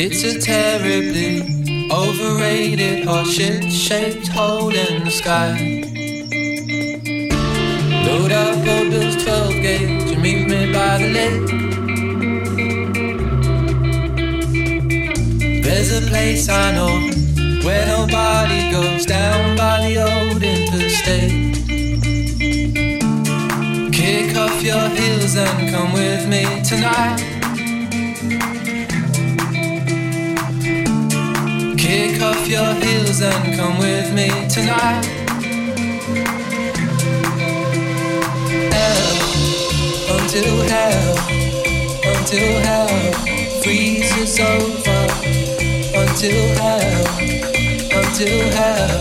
It's a terribly overrated horseshit shaped hole in the sky. Load up old Bill's 12 gauge and meet me by the lake. There's a place I know where nobody goes down by the old interstate. Kick off your heels and come with me tonight. Kick off your heels and come with me tonight. Hell, until hell, until hell freezes over. Until hell, until hell,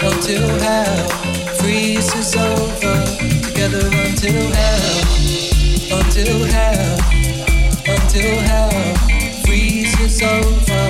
until hell freezes over. Together until hell, until hell, until hell freezes over.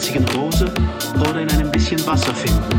ranzigen Rose oder in einem bisschen Wasser finden.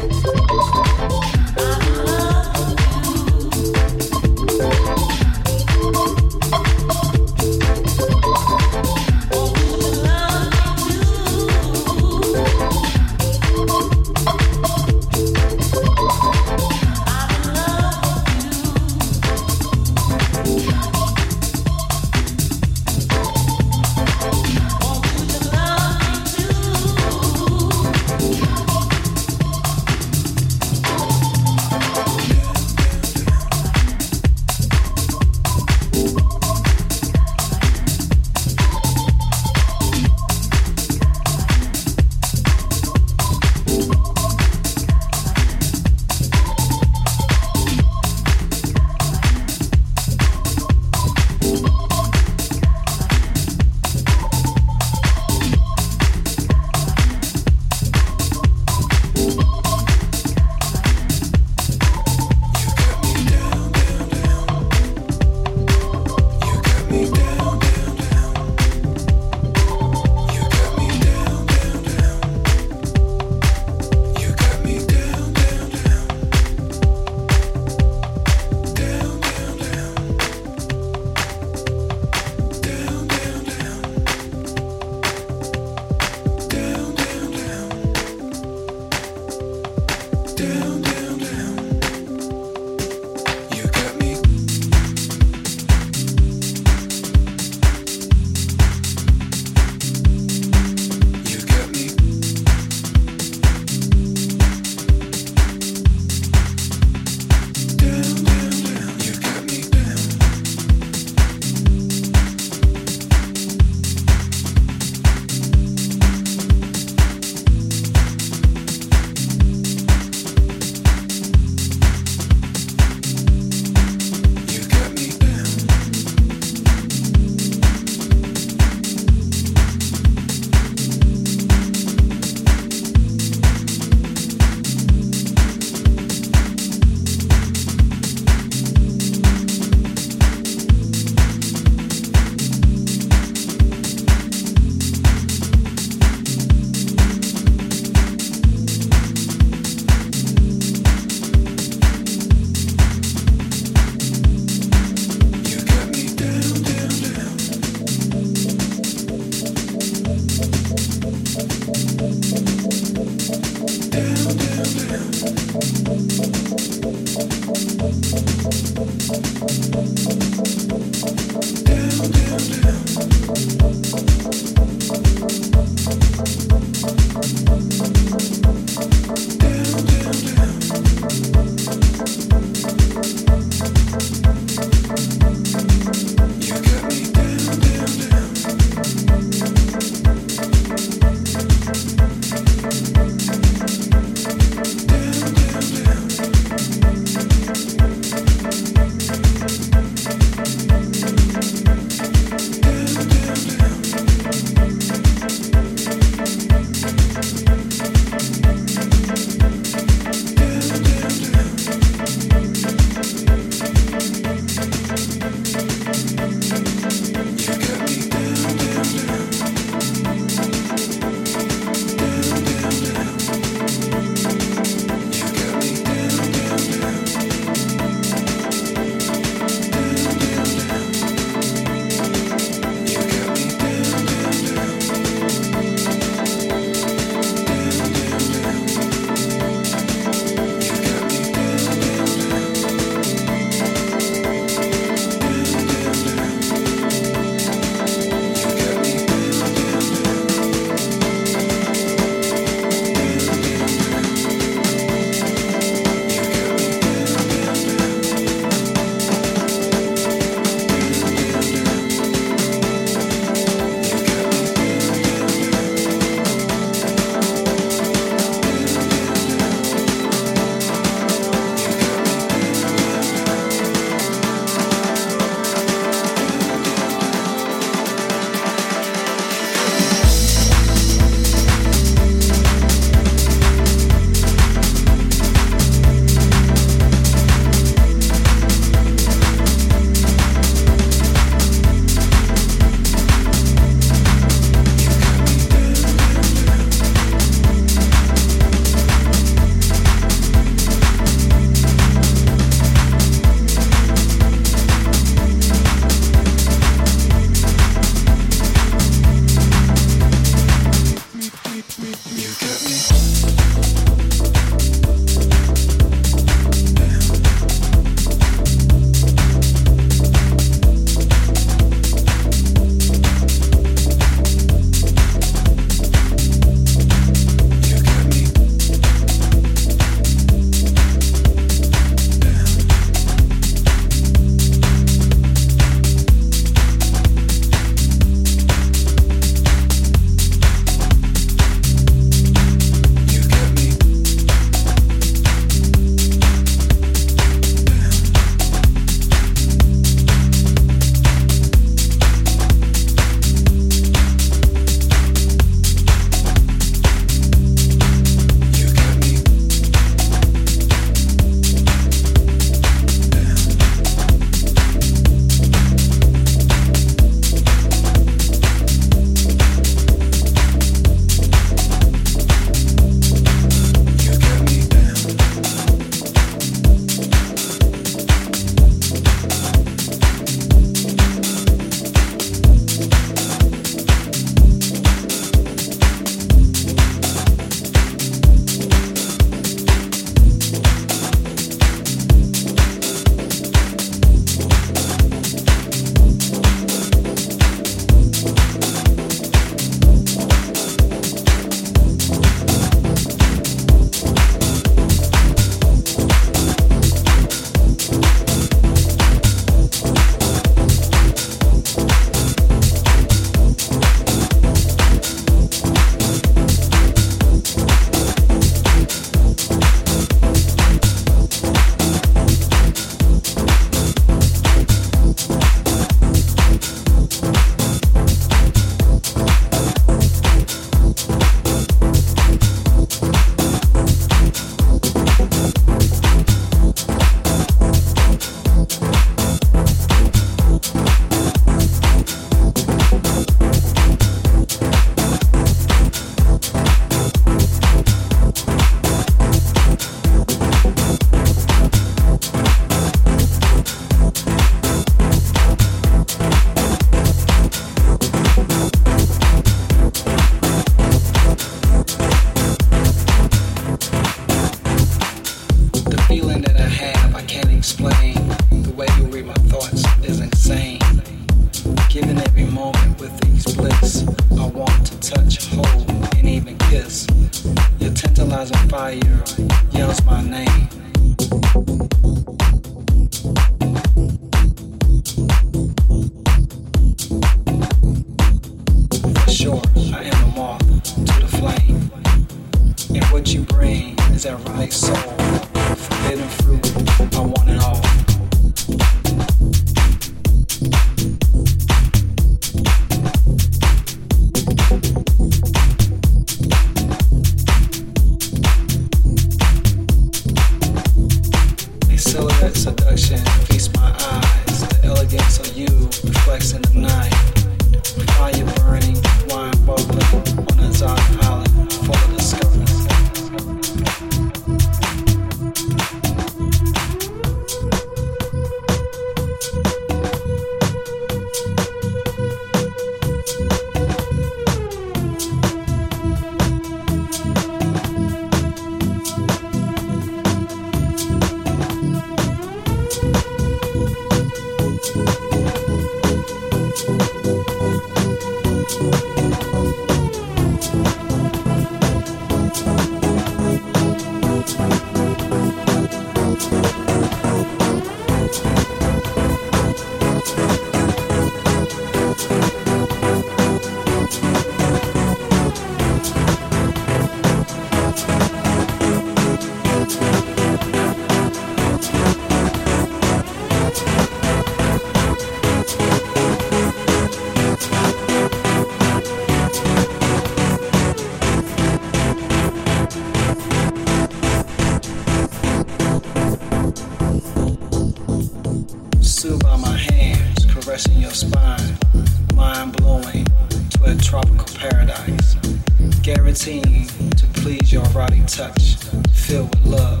body touch, filled with love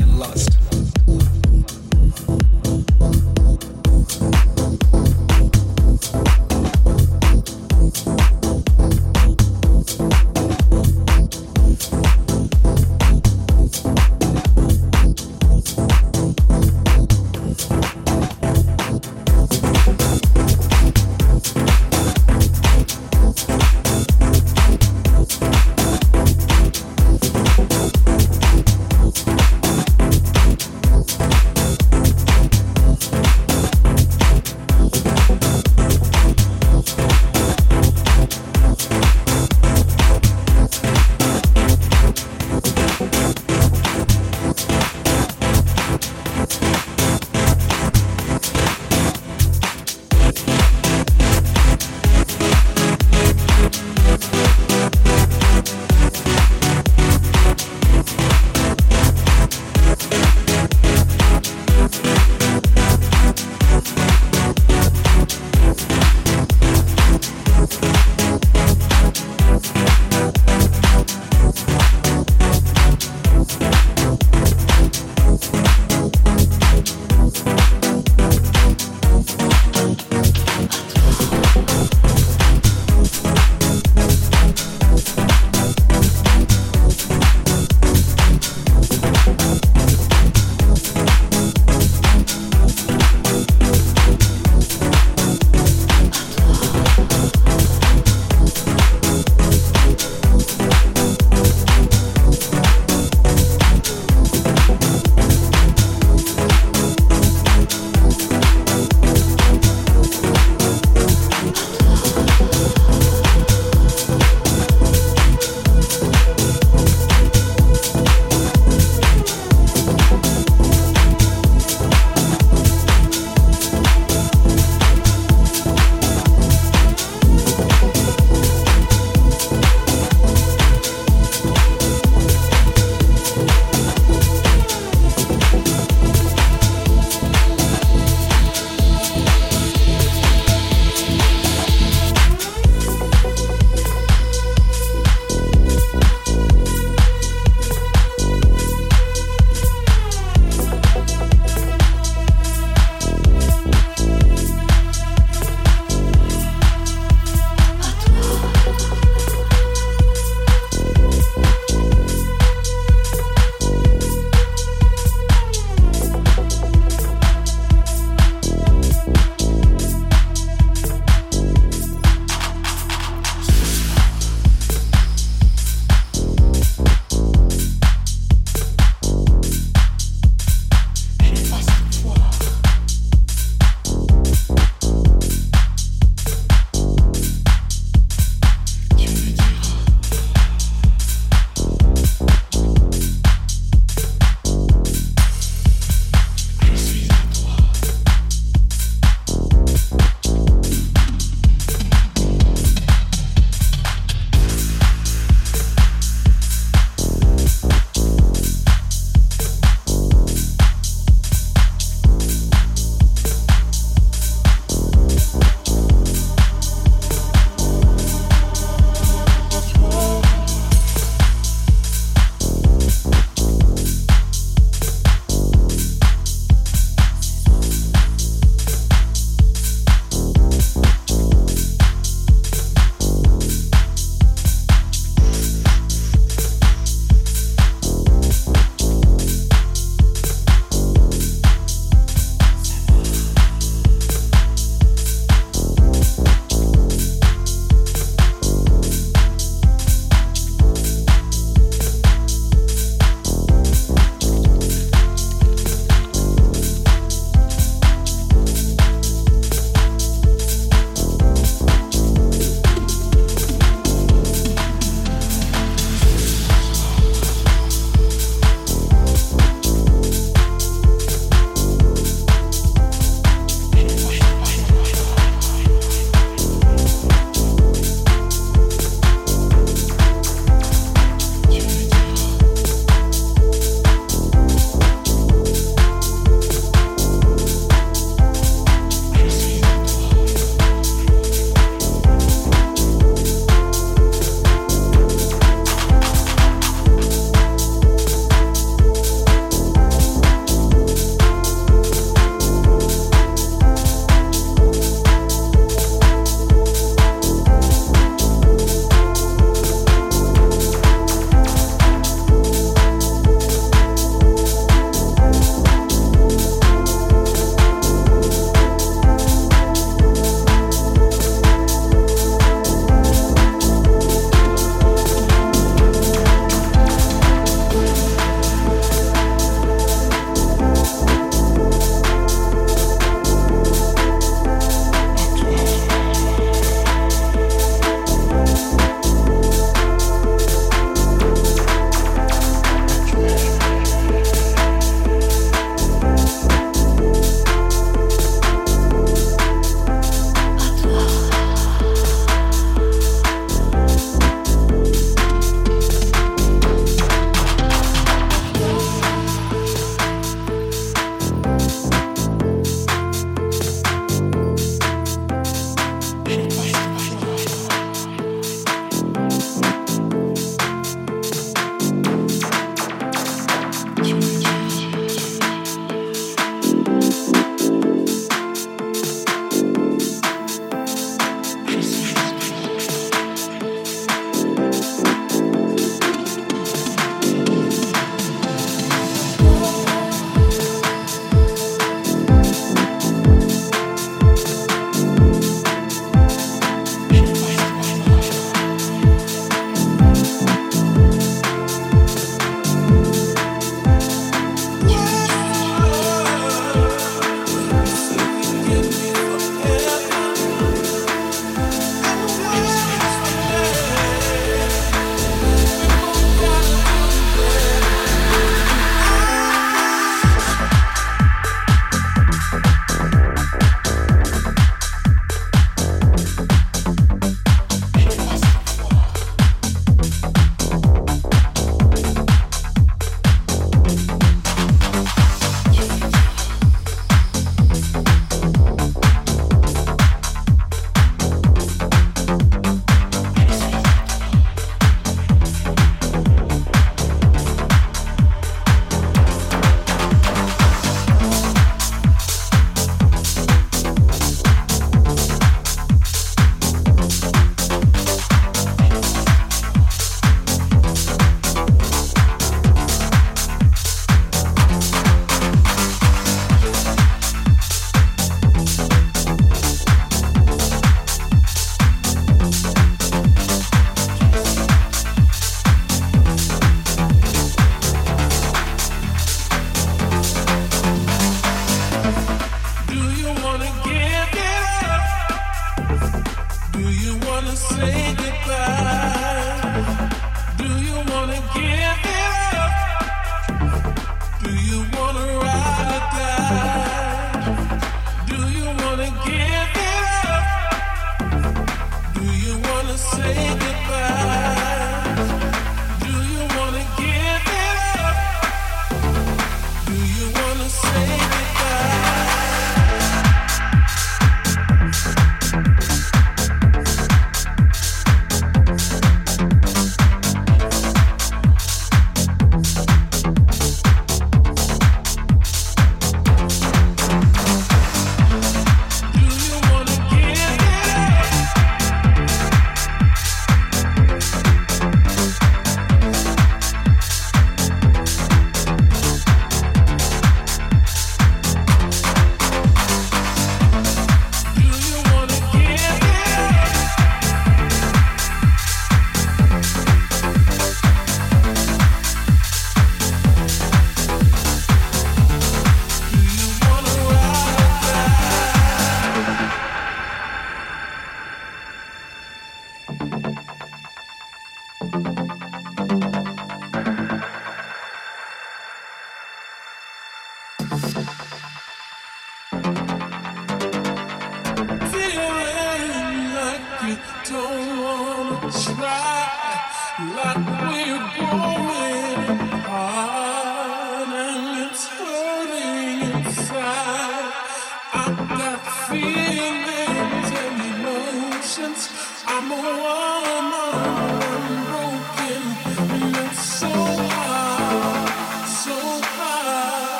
and lust.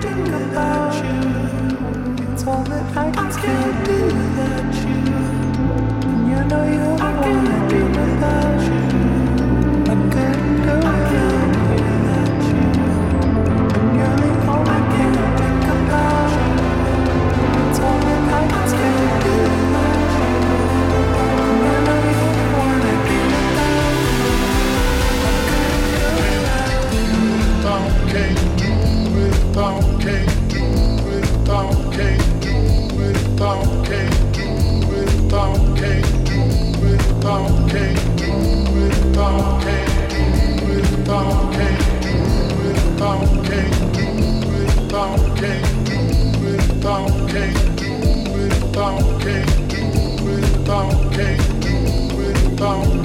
think about you. It's all that I can do.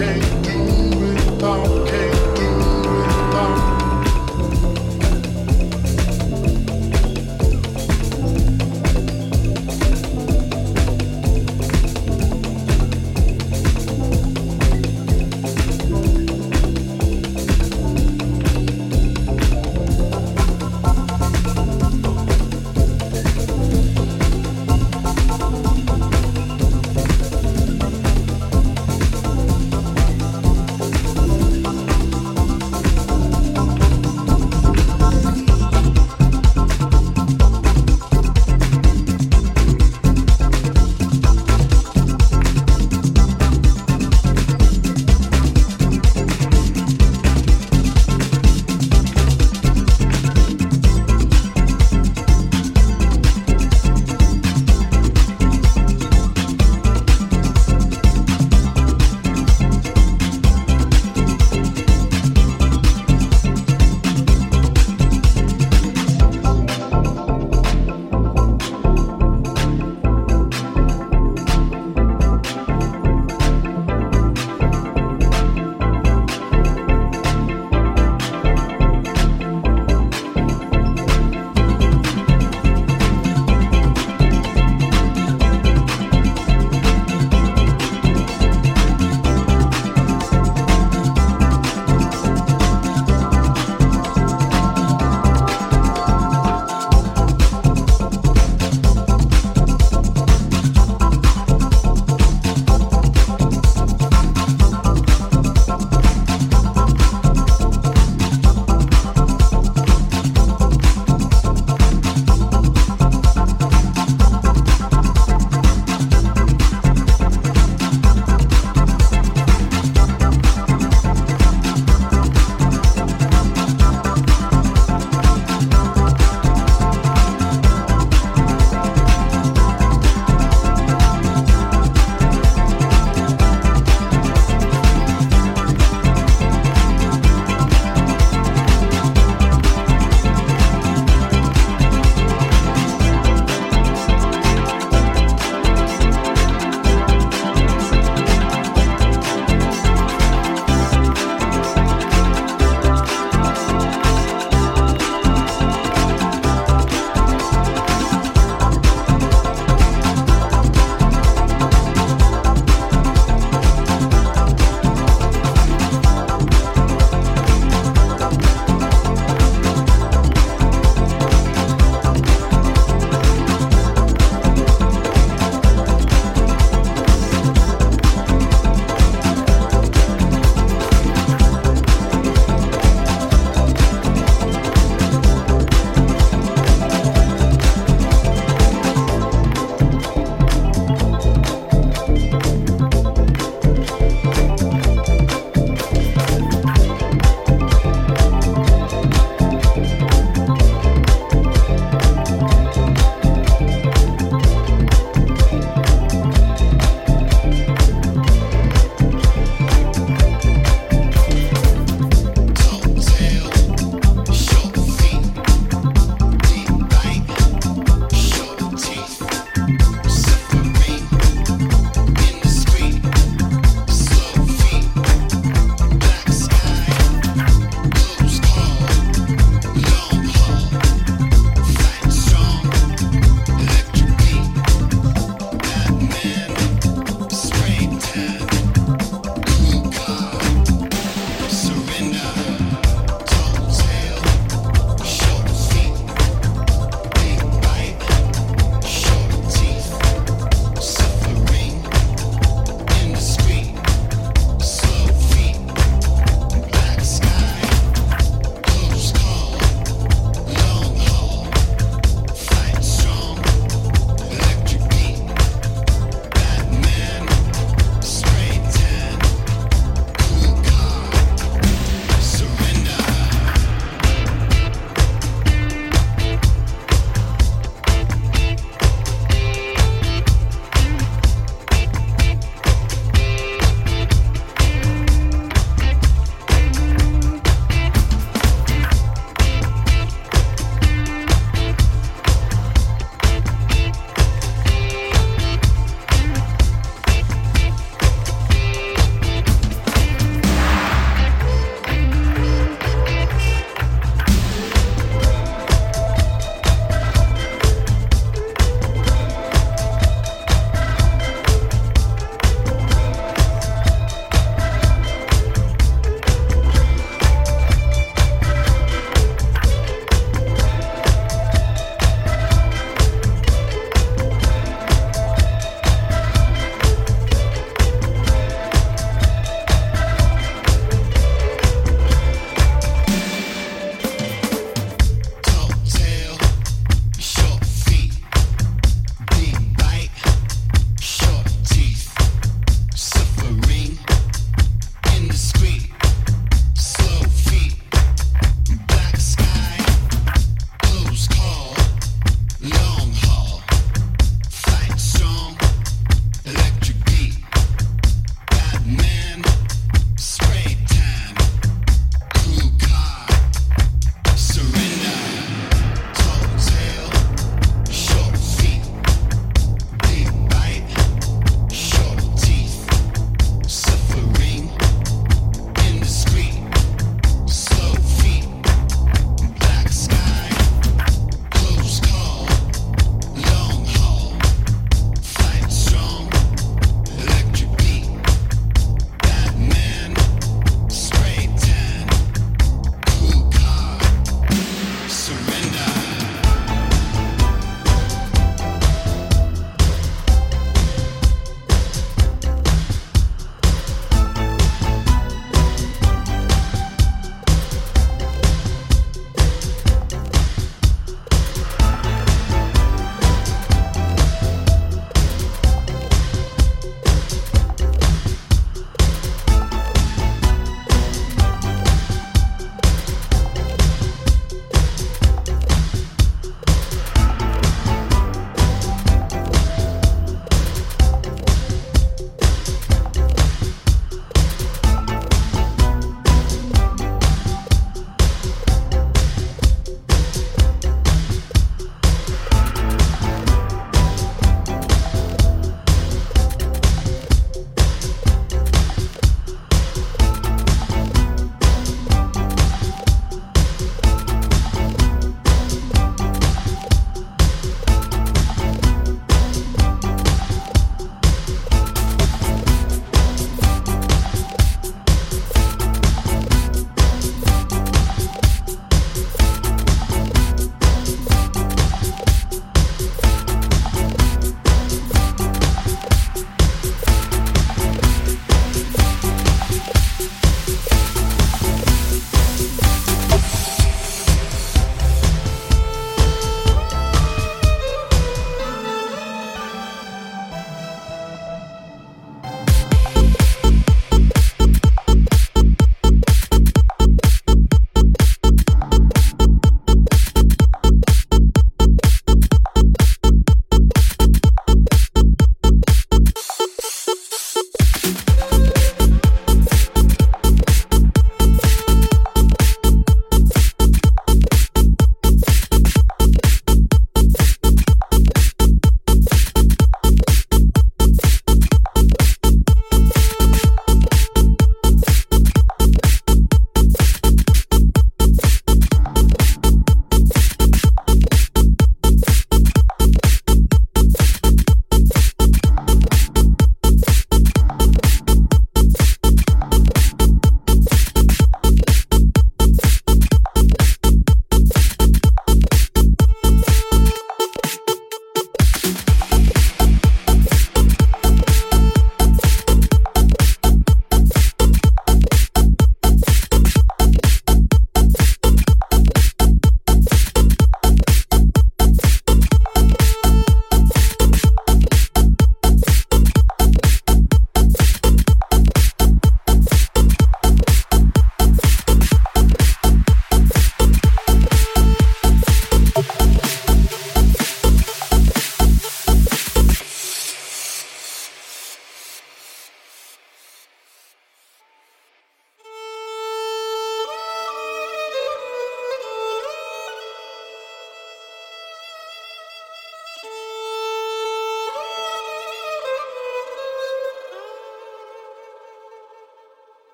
Okay.